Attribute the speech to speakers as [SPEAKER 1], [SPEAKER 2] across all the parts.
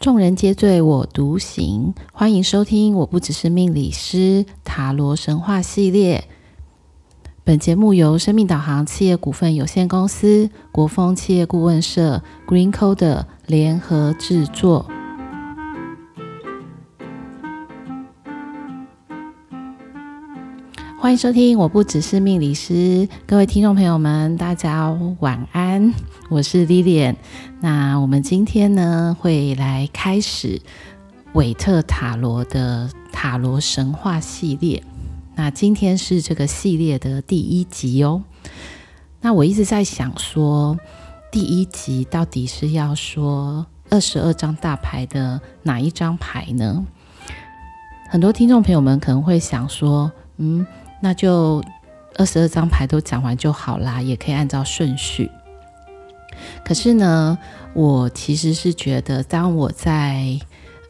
[SPEAKER 1] 众人皆醉我独醒，欢迎收听。我不只是命理师，塔罗神话系列。本节目由生命导航企业股份有限公司、国风企业顾问社、Green Code 联合制作。欢迎收听，我不只是命理师，各位听众朋友们，大家晚安，我是 Lilian。那我们今天呢，会来开始韦特塔罗的塔罗神话系列。那今天是这个系列的第一集哦。那我一直在想说，第一集到底是要说二十二张大牌的哪一张牌呢？很多听众朋友们可能会想说，嗯。那就二十二张牌都讲完就好啦，也可以按照顺序。可是呢，我其实是觉得，当我在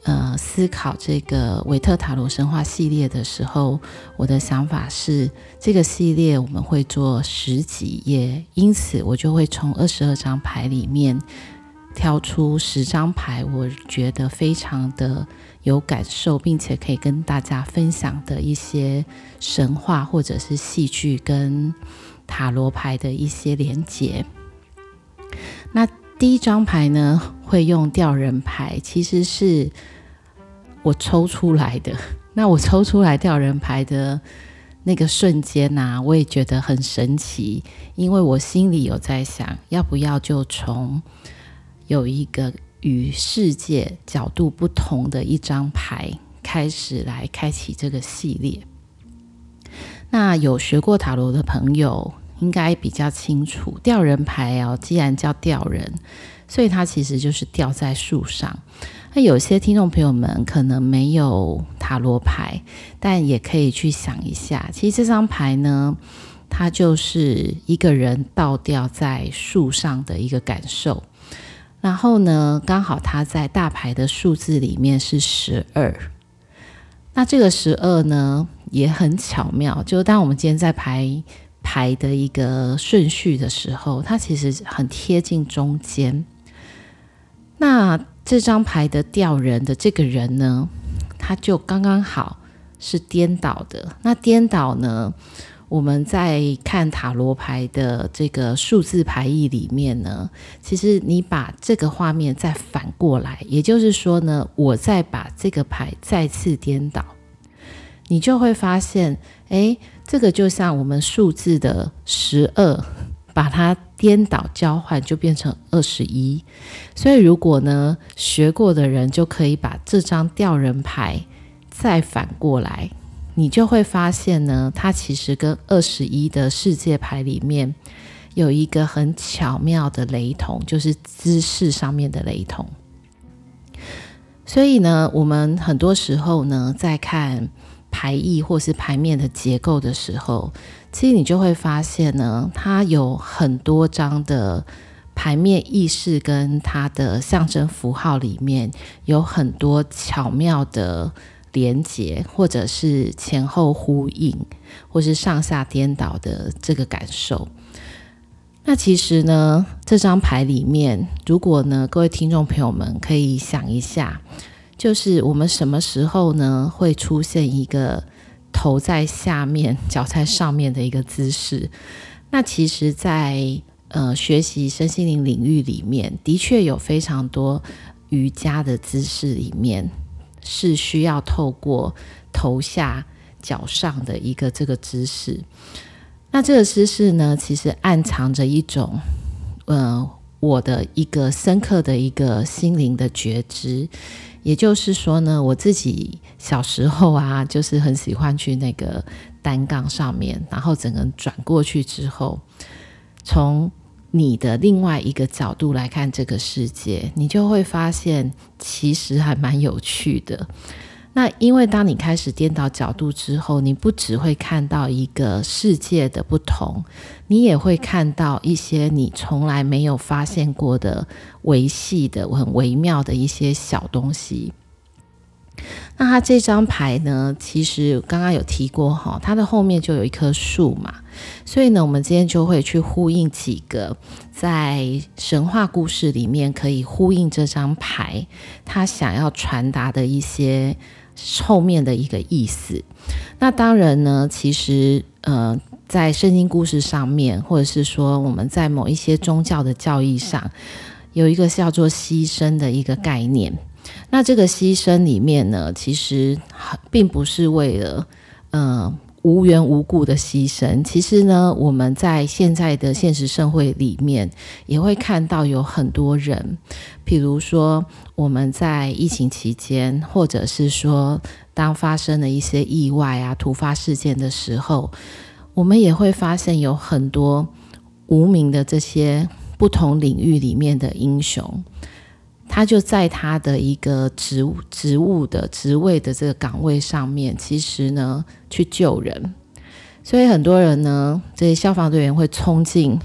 [SPEAKER 1] 呃思考这个韦特塔罗神话系列的时候，我的想法是，这个系列我们会做十几页，因此我就会从二十二张牌里面挑出十张牌，我觉得非常的。有感受，并且可以跟大家分享的一些神话或者是戏剧跟塔罗牌的一些连接。那第一张牌呢，会用吊人牌，其实是我抽出来的。那我抽出来吊人牌的那个瞬间呐，我也觉得很神奇，因为我心里有在想，要不要就从有一个。与世界角度不同的一张牌，开始来开启这个系列。那有学过塔罗的朋友应该比较清楚，吊人牌哦，既然叫吊人，所以它其实就是吊在树上。那有些听众朋友们可能没有塔罗牌，但也可以去想一下，其实这张牌呢，它就是一个人倒吊在树上的一个感受。然后呢，刚好它在大牌的数字里面是十二。那这个十二呢，也很巧妙。就当我们今天在排牌的一个顺序的时候，它其实很贴近中间。那这张牌的吊人的这个人呢，他就刚刚好是颠倒的。那颠倒呢，我们在看塔罗牌的这个数字牌意里面呢，其实你把这个画面再反过来，也就是说呢，我再把这个牌再次颠倒，你就会发现，诶，这个就像我们数字的十二，把它颠倒交换就变成二十一。所以如果呢，学过的人就可以把这张吊人牌再反过来。你就会发现呢，它其实跟二十一的世界牌里面有一个很巧妙的雷同，就是姿势上面的雷同。所以呢，我们很多时候呢，在看牌意或是牌面的结构的时候，其实你就会发现呢，它有很多张的牌面意识跟它的象征符号里面有很多巧妙的。连接，或者是前后呼应，或是上下颠倒的这个感受。那其实呢，这张牌里面，如果呢，各位听众朋友们可以想一下，就是我们什么时候呢，会出现一个头在下面、脚在上面的一个姿势？那其实在，在呃学习身心灵领域里面，的确有非常多瑜伽的姿势里面。是需要透过头下脚上的一个这个姿势，那这个姿势呢，其实暗藏着一种，呃，我的一个深刻的一个心灵的觉知。也就是说呢，我自己小时候啊，就是很喜欢去那个单杠上面，然后整个转过去之后，从你的另外一个角度来看这个世界，你就会发现其实还蛮有趣的。那因为当你开始颠倒角度之后，你不只会看到一个世界的不同，你也会看到一些你从来没有发现过的维系的、很微妙的一些小东西。那它这张牌呢，其实刚刚有提过哈，它的后面就有一棵树嘛，所以呢，我们今天就会去呼应几个在神话故事里面可以呼应这张牌，它想要传达的一些后面的一个意思。那当然呢，其实呃，在圣经故事上面，或者是说我们在某一些宗教的教义上，有一个叫做牺牲的一个概念。那这个牺牲里面呢，其实并不是为了呃无缘无故的牺牲。其实呢，我们在现在的现实社会里面，也会看到有很多人，比如说我们在疫情期间，或者是说当发生了一些意外啊、突发事件的时候，我们也会发现有很多无名的这些不同领域里面的英雄。他就在他的一个职务职务的职位的这个岗位上面，其实呢去救人，所以很多人呢，这些消防队员会冲进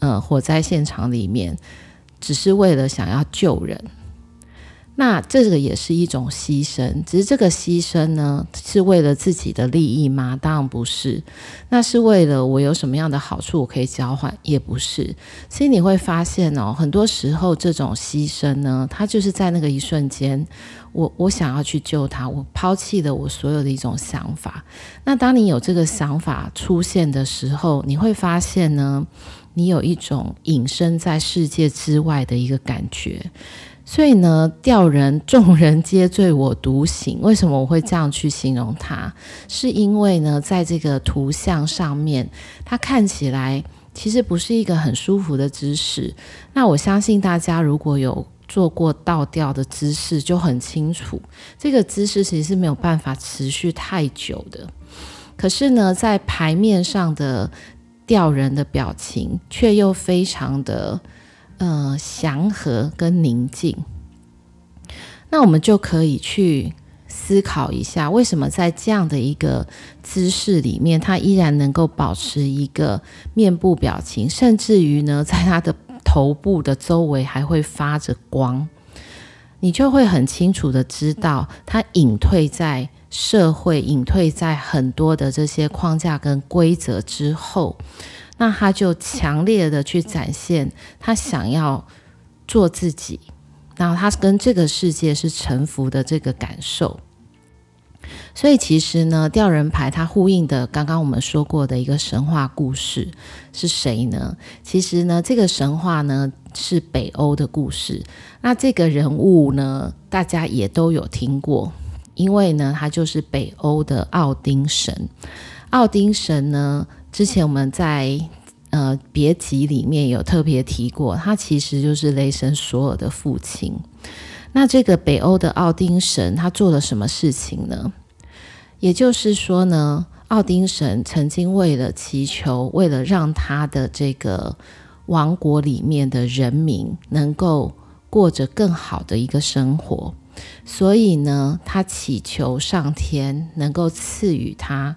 [SPEAKER 1] 呃火灾现场里面，只是为了想要救人。那这个也是一种牺牲，只是这个牺牲呢，是为了自己的利益吗？当然不是。那是为了我有什么样的好处我可以交换？也不是。所以你会发现哦，很多时候这种牺牲呢，它就是在那个一瞬间，我我想要去救他，我抛弃了我所有的一种想法。那当你有这个想法出现的时候，你会发现呢，你有一种隐身在世界之外的一个感觉。所以呢，吊人众人皆醉我独醒。为什么我会这样去形容它？是因为呢，在这个图像上面，它看起来其实不是一个很舒服的姿势。那我相信大家如果有做过倒吊的姿势，就很清楚，这个姿势其实是没有办法持续太久的。可是呢，在牌面上的吊人的表情，却又非常的。呃，祥和跟宁静，那我们就可以去思考一下，为什么在这样的一个姿势里面，他依然能够保持一个面部表情，甚至于呢，在他的头部的周围还会发着光，你就会很清楚的知道，他隐退在社会，隐退在很多的这些框架跟规则之后。那他就强烈的去展现他想要做自己，然后他跟这个世界是臣服的这个感受。所以其实呢，吊人牌它呼应的刚刚我们说过的一个神话故事是谁呢？其实呢，这个神话呢是北欧的故事。那这个人物呢，大家也都有听过，因为呢，他就是北欧的奥丁神。奥丁神呢，之前我们在呃别集里面有特别提过，他其实就是雷神索尔的父亲。那这个北欧的奥丁神他做了什么事情呢？也就是说呢，奥丁神曾经为了祈求，为了让他的这个王国里面的人民能够过着更好的一个生活，所以呢，他祈求上天能够赐予他。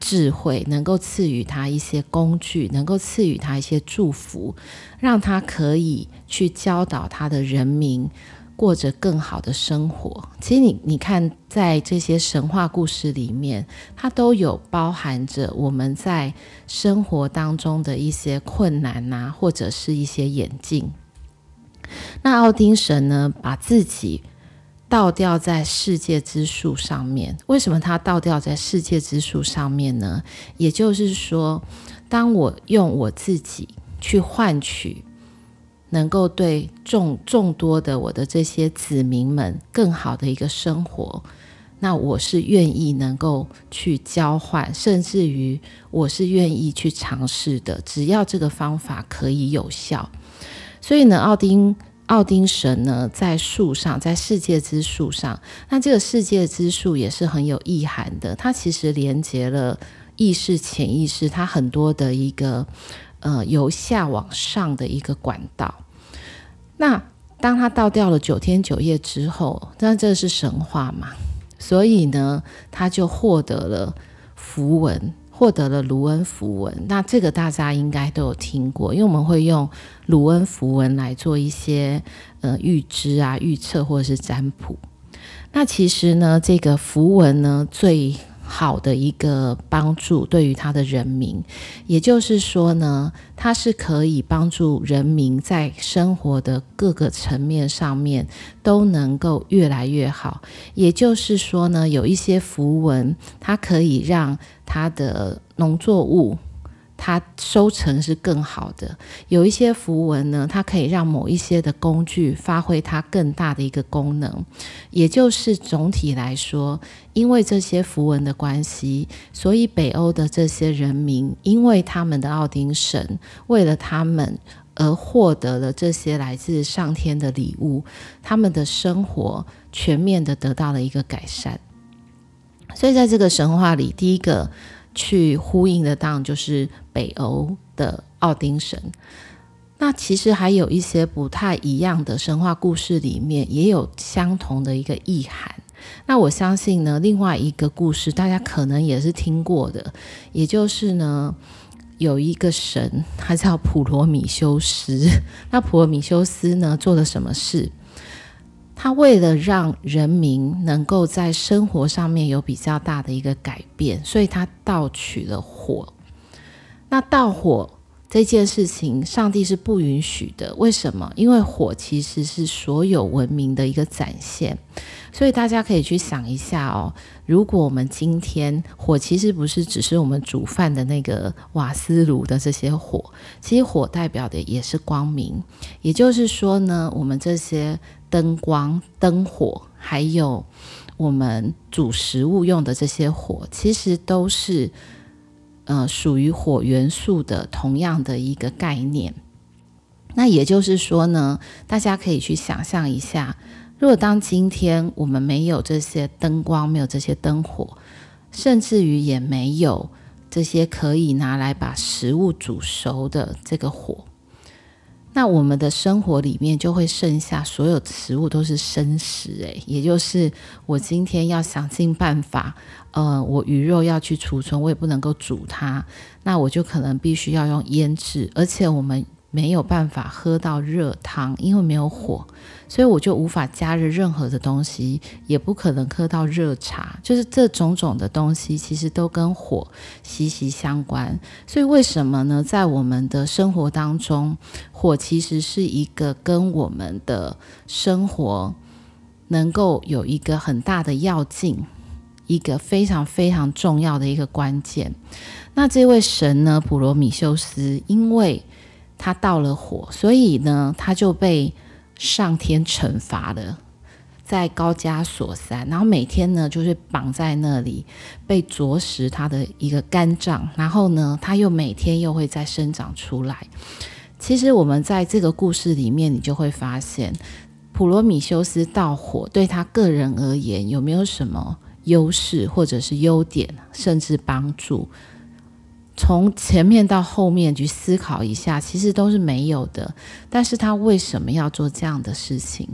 [SPEAKER 1] 智慧能够赐予他一些工具，能够赐予他一些祝福，让他可以去教导他的人民过着更好的生活。其实你你看，在这些神话故事里面，它都有包含着我们在生活当中的一些困难呐、啊，或者是一些眼镜。那奥丁神呢，把自己。倒吊在世界之树上面，为什么他倒吊在世界之树上面呢？也就是说，当我用我自己去换取能够对众众多的我的这些子民们更好的一个生活，那我是愿意能够去交换，甚至于我是愿意去尝试的，只要这个方法可以有效。所以呢，奥丁。奥丁神呢，在树上，在世界之树上。那这个世界之树也是很有意涵的，它其实连接了意识、潜意识，它很多的一个呃由下往上的一个管道。那当他倒掉了九天九夜之后，那这是神话嘛？所以呢，他就获得了符文。获得了卢恩符文，那这个大家应该都有听过，因为我们会用卢恩符文来做一些呃预知啊、预测或者是占卜。那其实呢，这个符文呢，最好的一个帮助对于他的人民，也就是说呢，它是可以帮助人民在生活的各个层面上面都能够越来越好。也就是说呢，有一些符文，它可以让他的农作物。它收成是更好的，有一些符文呢，它可以让某一些的工具发挥它更大的一个功能，也就是总体来说，因为这些符文的关系，所以北欧的这些人民，因为他们的奥丁神为了他们而获得了这些来自上天的礼物，他们的生活全面的得到了一个改善。所以在这个神话里，第一个。去呼应的当然就是北欧的奥丁神。那其实还有一些不太一样的神话故事里面也有相同的一个意涵。那我相信呢，另外一个故事大家可能也是听过的，也就是呢，有一个神，他叫普罗米修斯。那普罗米修斯呢，做了什么事？他为了让人民能够在生活上面有比较大的一个改变，所以他盗取了火。那盗火这件事情，上帝是不允许的。为什么？因为火其实是所有文明的一个展现。所以大家可以去想一下哦，如果我们今天火其实不是只是我们煮饭的那个瓦斯炉的这些火，其实火代表的也是光明。也就是说呢，我们这些。灯光、灯火，还有我们煮食物用的这些火，其实都是呃属于火元素的同样的一个概念。那也就是说呢，大家可以去想象一下，如果当今天我们没有这些灯光，没有这些灯火，甚至于也没有这些可以拿来把食物煮熟的这个火。那我们的生活里面就会剩下所有食物都是生食，诶，也就是我今天要想尽办法，呃，我鱼肉要去储存，我也不能够煮它，那我就可能必须要用腌制，而且我们。没有办法喝到热汤，因为没有火，所以我就无法加热任何的东西，也不可能喝到热茶。就是这种种的东西，其实都跟火息息相关。所以为什么呢？在我们的生活当中，火其实是一个跟我们的生活能够有一个很大的要进，一个非常非常重要的一个关键。那这位神呢，普罗米修斯，因为他盗了火，所以呢，他就被上天惩罚了，在高加索山，然后每天呢，就是绑在那里，被啄食他的一个肝脏，然后呢，他又每天又会再生长出来。其实我们在这个故事里面，你就会发现，普罗米修斯盗火对他个人而言有没有什么优势，或者是优点，甚至帮助？从前面到后面去思考一下，其实都是没有的。但是他为什么要做这样的事情？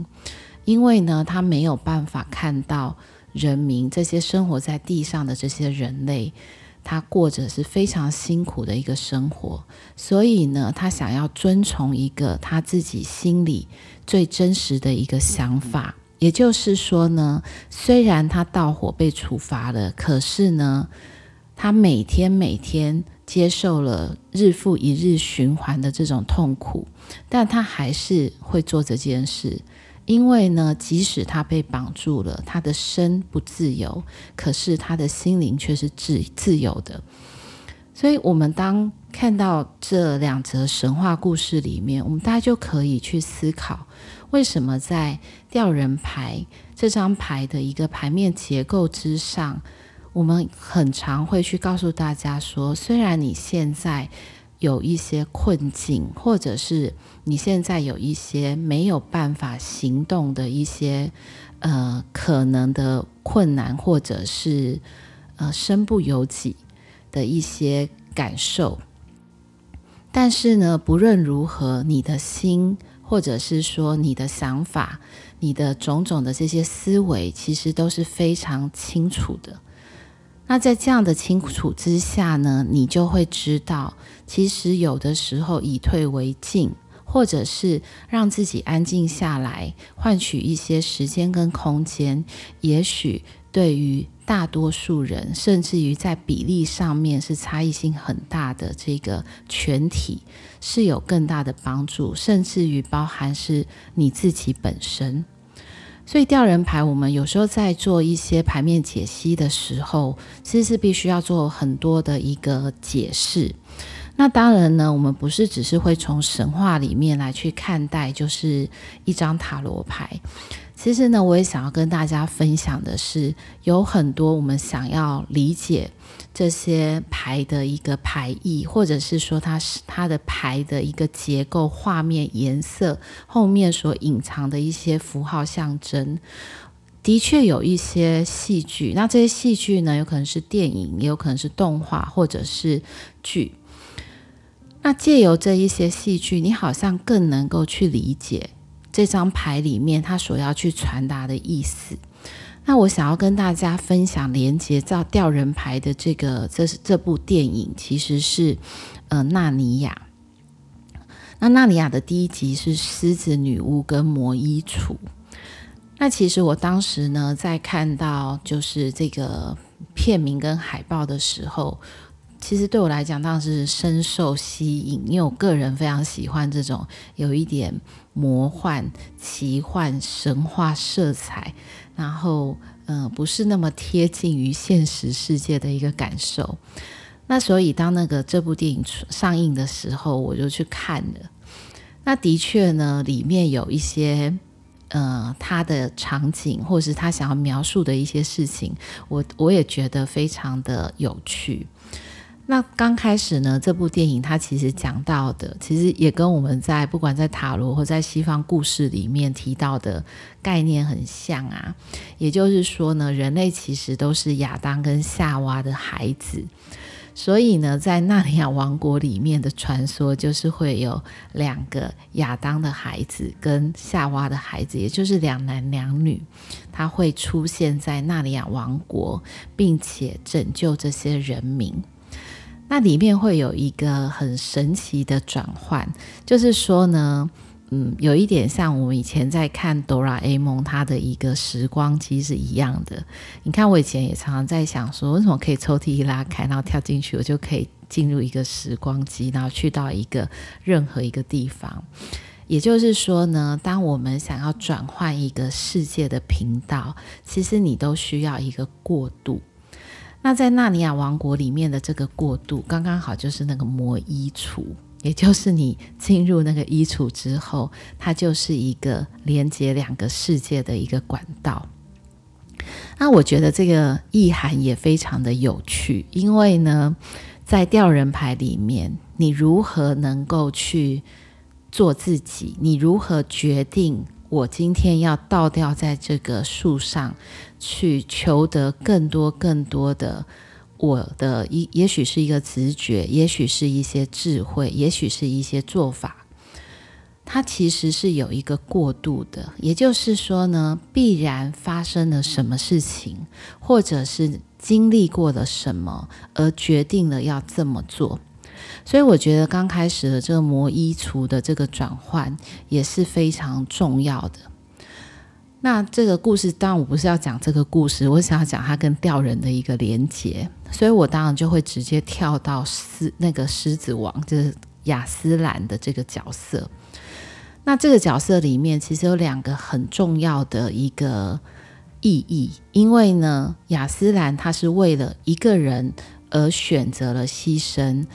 [SPEAKER 1] 因为呢，他没有办法看到人民这些生活在地上的这些人类，他过着是非常辛苦的一个生活。所以呢，他想要遵从一个他自己心里最真实的一个想法，也就是说呢，虽然他盗火被处罚了，可是呢，他每天每天。接受了日复一日循环的这种痛苦，但他还是会做这件事，因为呢，即使他被绑住了，他的身不自由，可是他的心灵却是自自由的。所以，我们当看到这两则神话故事里面，我们大家就可以去思考，为什么在吊人牌这张牌的一个牌面结构之上。我们很常会去告诉大家说，虽然你现在有一些困境，或者是你现在有一些没有办法行动的一些呃可能的困难，或者是呃身不由己的一些感受，但是呢，不论如何，你的心，或者是说你的想法，你的种种的这些思维，其实都是非常清楚的。那在这样的清楚之下呢，你就会知道，其实有的时候以退为进，或者是让自己安静下来，换取一些时间跟空间，也许对于大多数人，甚至于在比例上面是差异性很大的这个群体，是有更大的帮助，甚至于包含是你自己本身。所以吊人牌，我们有时候在做一些牌面解析的时候，其实是必须要做很多的一个解释。那当然呢，我们不是只是会从神话里面来去看待，就是一张塔罗牌。其实呢，我也想要跟大家分享的是，有很多我们想要理解。这些牌的一个牌意，或者是说它是它的牌的一个结构、画面、颜色后面所隐藏的一些符号象征，的确有一些戏剧。那这些戏剧呢，有可能是电影，也有可能是动画，或者是剧。那借由这一些戏剧，你好像更能够去理解这张牌里面它所要去传达的意思。那我想要跟大家分享连接到吊人牌的这个，这是这部电影，其实是呃纳尼亚。那纳尼亚的第一集是狮子女巫跟魔衣橱。那其实我当时呢，在看到就是这个片名跟海报的时候，其实对我来讲当时深受吸引，因为我个人非常喜欢这种有一点魔幻、奇幻、神话色彩。然后，嗯、呃，不是那么贴近于现实世界的一个感受。那所以，当那个这部电影上映的时候，我就去看了。那的确呢，里面有一些，呃，他的场景，或是他想要描述的一些事情，我我也觉得非常的有趣。那刚开始呢，这部电影它其实讲到的，其实也跟我们在不管在塔罗或在西方故事里面提到的概念很像啊。也就是说呢，人类其实都是亚当跟夏娃的孩子，所以呢，在纳尼亚王国里面的传说就是会有两个亚当的孩子跟夏娃的孩子，也就是两男两女，他会出现在纳尼亚王国，并且拯救这些人民。那里面会有一个很神奇的转换，就是说呢，嗯，有一点像我们以前在看哆啦 A 梦，它的一个时光机是一样的。你看，我以前也常常在想说，为什么可以抽屉一拉开，然后跳进去，我就可以进入一个时光机，然后去到一个任何一个地方。也就是说呢，当我们想要转换一个世界的频道，其实你都需要一个过渡。那在纳尼亚王国里面的这个过渡，刚刚好就是那个魔衣橱，也就是你进入那个衣橱之后，它就是一个连接两个世界的一个管道。那我觉得这个意涵也非常的有趣，因为呢，在吊人牌里面，你如何能够去做自己？你如何决定？我今天要倒吊在这个树上，去求得更多、更多的我的一，也许是一个直觉，也许是一些智慧，也许是一些做法。它其实是有一个过渡的，也就是说呢，必然发生了什么事情，或者是经历过了什么，而决定了要这么做。所以我觉得刚开始的这个魔衣橱的这个转换也是非常重要的。那这个故事当然我不是要讲这个故事，我想要讲它跟吊人的一个连结，所以我当然就会直接跳到狮那个狮子王，就是亚斯兰的这个角色。那这个角色里面其实有两个很重要的一个意义，因为呢，亚斯兰他是为了一个人而选择了牺牲。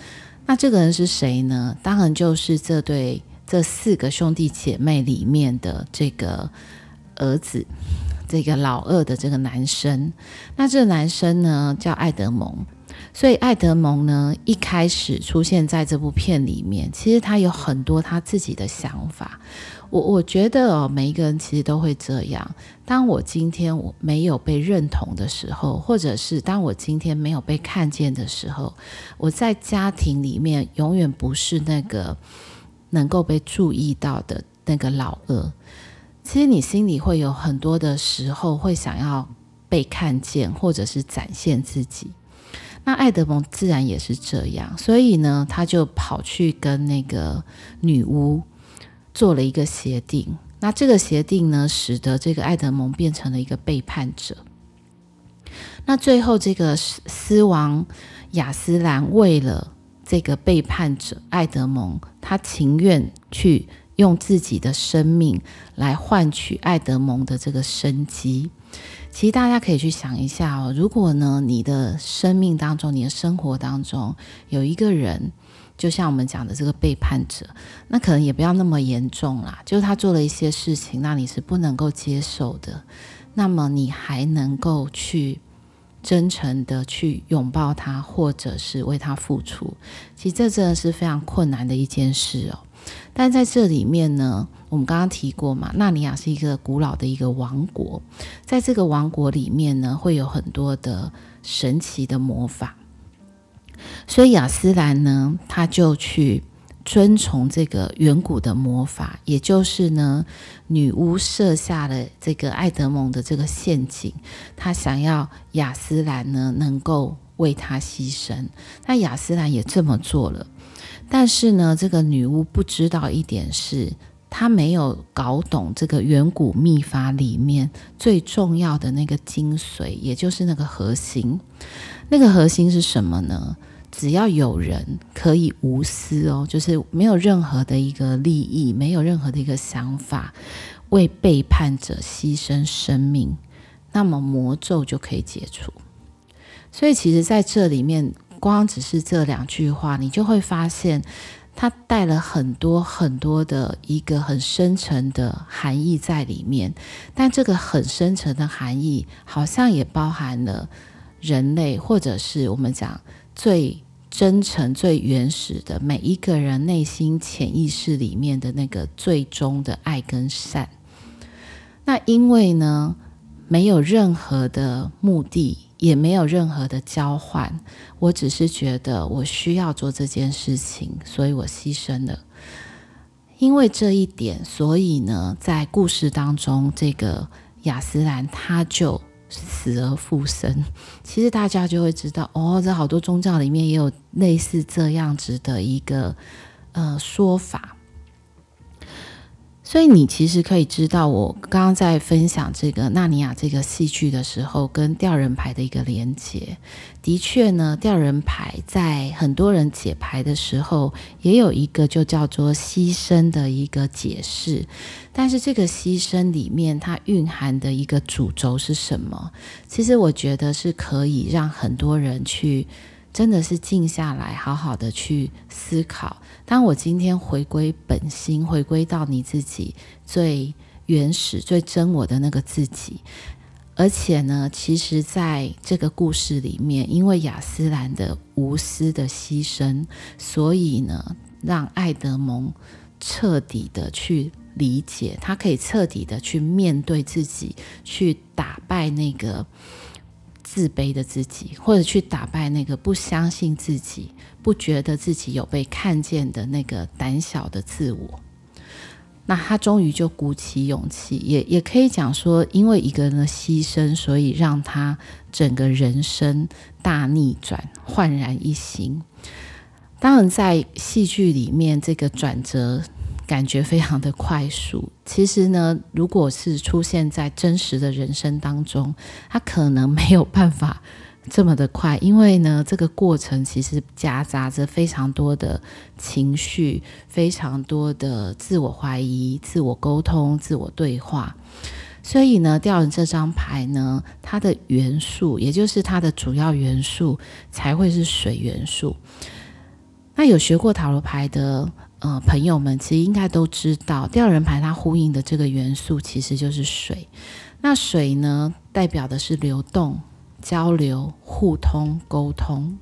[SPEAKER 1] 那这个人是谁呢？当然就是这对这四个兄弟姐妹里面的这个儿子，这个老二的这个男生。那这个男生呢，叫爱德蒙。所以爱德蒙呢，一开始出现在这部片里面，其实他有很多他自己的想法。我我觉得哦，每一个人其实都会这样。当我今天我没有被认同的时候，或者是当我今天没有被看见的时候，我在家庭里面永远不是那个能够被注意到的那个老二。其实你心里会有很多的时候会想要被看见，或者是展现自己。那爱德蒙自然也是这样，所以呢，他就跑去跟那个女巫。做了一个协定。那这个协定呢，使得这个爱德蒙变成了一个背叛者。那最后，这个狮王亚斯兰为了这个背叛者爱德蒙，他情愿去用自己的生命来换取爱德蒙的这个生机。其实大家可以去想一下哦，如果呢，你的生命当中、你的生活当中有一个人，就像我们讲的这个背叛者，那可能也不要那么严重啦。就是他做了一些事情，那你是不能够接受的，那么你还能够去。真诚的去拥抱他，或者是为他付出，其实这真的是非常困难的一件事哦。但在这里面呢，我们刚刚提过嘛，纳尼亚是一个古老的一个王国，在这个王国里面呢，会有很多的神奇的魔法，所以亚斯兰呢，他就去。遵从这个远古的魔法，也就是呢，女巫设下了这个爱德蒙的这个陷阱，她想要亚斯兰呢能够为她牺牲，那亚斯兰也这么做了。但是呢，这个女巫不知道一点是，她没有搞懂这个远古秘法里面最重要的那个精髓，也就是那个核心。那个核心是什么呢？只要有人可以无私哦，就是没有任何的一个利益，没有任何的一个想法，为背叛者牺牲生命，那么魔咒就可以解除。所以，其实在这里面，光只是这两句话，你就会发现，它带了很多很多的一个很深沉的含义在里面。但这个很深沉的含义，好像也包含了人类，或者是我们讲。最真诚、最原始的每一个人内心潜意识里面的那个最终的爱跟善。那因为呢，没有任何的目的，也没有任何的交换，我只是觉得我需要做这件事情，所以我牺牲了。因为这一点，所以呢，在故事当中，这个亚斯兰他就。死而复生，其实大家就会知道哦，在好多宗教里面也有类似这样子的一个呃说法。所以你其实可以知道，我刚刚在分享这个《纳尼亚》这个戏剧的时候，跟吊人牌的一个连接。的确呢，吊人牌在很多人解牌的时候，也有一个就叫做牺牲的一个解释。但是这个牺牲里面，它蕴含的一个主轴是什么？其实我觉得是可以让很多人去。真的是静下来，好好的去思考。当我今天回归本心，回归到你自己最原始、最真我的那个自己。而且呢，其实在这个故事里面，因为亚斯兰的无私的牺牲，所以呢，让爱德蒙彻底的去理解，他可以彻底的去面对自己，去打败那个。自卑的自己，或者去打败那个不相信自己、不觉得自己有被看见的那个胆小的自我，那他终于就鼓起勇气，也也可以讲说，因为一个人的牺牲，所以让他整个人生大逆转、焕然一新。当然，在戏剧里面，这个转折。感觉非常的快速。其实呢，如果是出现在真实的人生当中，他可能没有办法这么的快，因为呢，这个过程其实夹杂着非常多的情绪，非常多的自我怀疑、自我沟通、自我对话。所以呢，吊人这张牌呢，它的元素，也就是它的主要元素，才会是水元素。那有学过塔罗牌的。呃，朋友们其实应该都知道，吊人牌它呼应的这个元素其实就是水。那水呢，代表的是流动、交流、互通、沟通。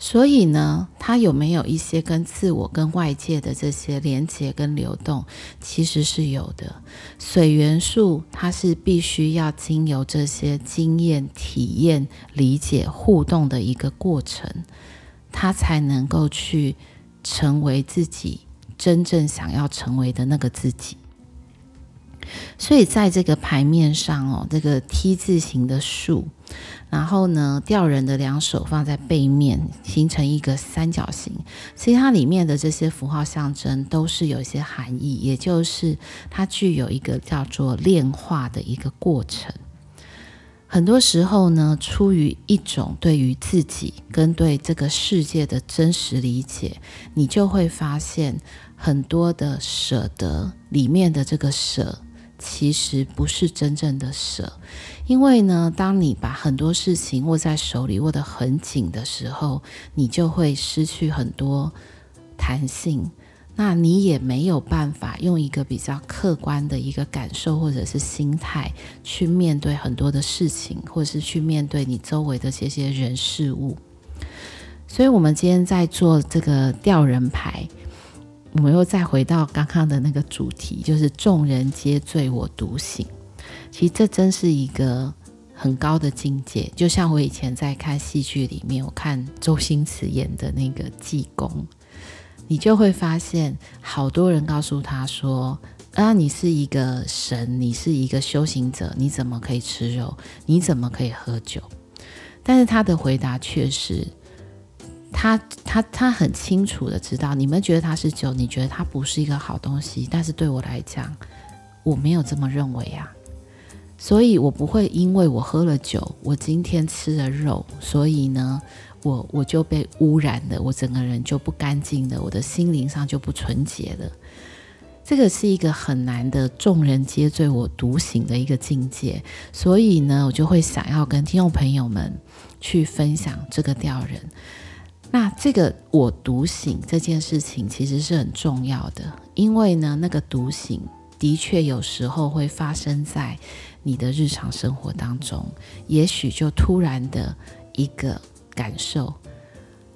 [SPEAKER 1] 所以呢，它有没有一些跟自我、跟外界的这些连接跟流动，其实是有的。水元素它是必须要经由这些经验、体验、理解、互动的一个过程，它才能够去。成为自己真正想要成为的那个自己。所以在这个牌面上哦，这个 T 字形的树，然后呢，吊人的两手放在背面，形成一个三角形。其实它里面的这些符号象征都是有一些含义，也就是它具有一个叫做炼化的一个过程。很多时候呢，出于一种对于自己跟对这个世界的真实理解，你就会发现很多的舍得里面的这个舍。其实不是真正的舍，因为呢，当你把很多事情握在手里握得很紧的时候，你就会失去很多弹性。那你也没有办法用一个比较客观的一个感受或者是心态去面对很多的事情，或者是去面对你周围的这些人事物。所以，我们今天在做这个吊人牌。我们又再回到刚刚的那个主题，就是众人皆醉我独醒。其实这真是一个很高的境界。就像我以前在看戏剧里面，我看周星驰演的那个济公，你就会发现，好多人告诉他说：“啊，你是一个神，你是一个修行者，你怎么可以吃肉？你怎么可以喝酒？”但是他的回答却是。他他他很清楚的知道，你们觉得它是酒，你觉得它不是一个好东西，但是对我来讲，我没有这么认为呀。所以我不会因为我喝了酒，我今天吃了肉，所以呢，我我就被污染了，我整个人就不干净了，我的心灵上就不纯洁了。这个是一个很难的，众人皆醉我独醒的一个境界。所以呢，我就会想要跟听众朋友们去分享这个调人。那这个我独醒这件事情其实是很重要的，因为呢，那个独醒的确有时候会发生在你的日常生活当中，也许就突然的一个感受，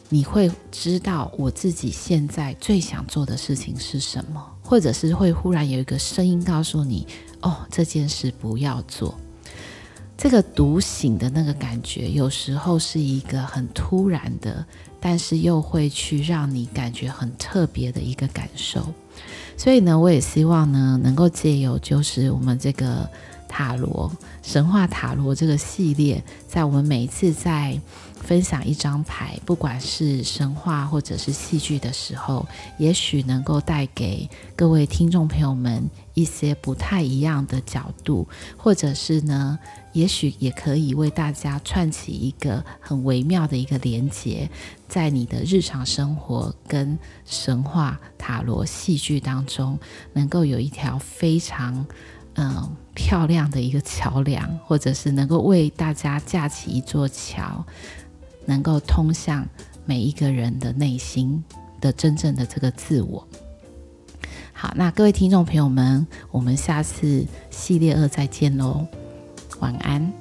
[SPEAKER 1] 你会知道我自己现在最想做的事情是什么，或者是会忽然有一个声音告诉你，哦，这件事不要做。这个独醒的那个感觉，有时候是一个很突然的，但是又会去让你感觉很特别的一个感受。所以呢，我也希望呢，能够借由就是我们这个塔罗神话塔罗这个系列，在我们每一次在分享一张牌，不管是神话或者是戏剧的时候，也许能够带给各位听众朋友们一些不太一样的角度，或者是呢，也许也可以为大家串起一个很微妙的一个连接，在你的日常生活跟神话、塔罗、戏剧当中，能够有一条非常嗯漂亮的一个桥梁，或者是能够为大家架起一座桥，能够通向每一个人的内心的真正的这个自我。好，那各位听众朋友们，我们下次系列二再见喽。晚安。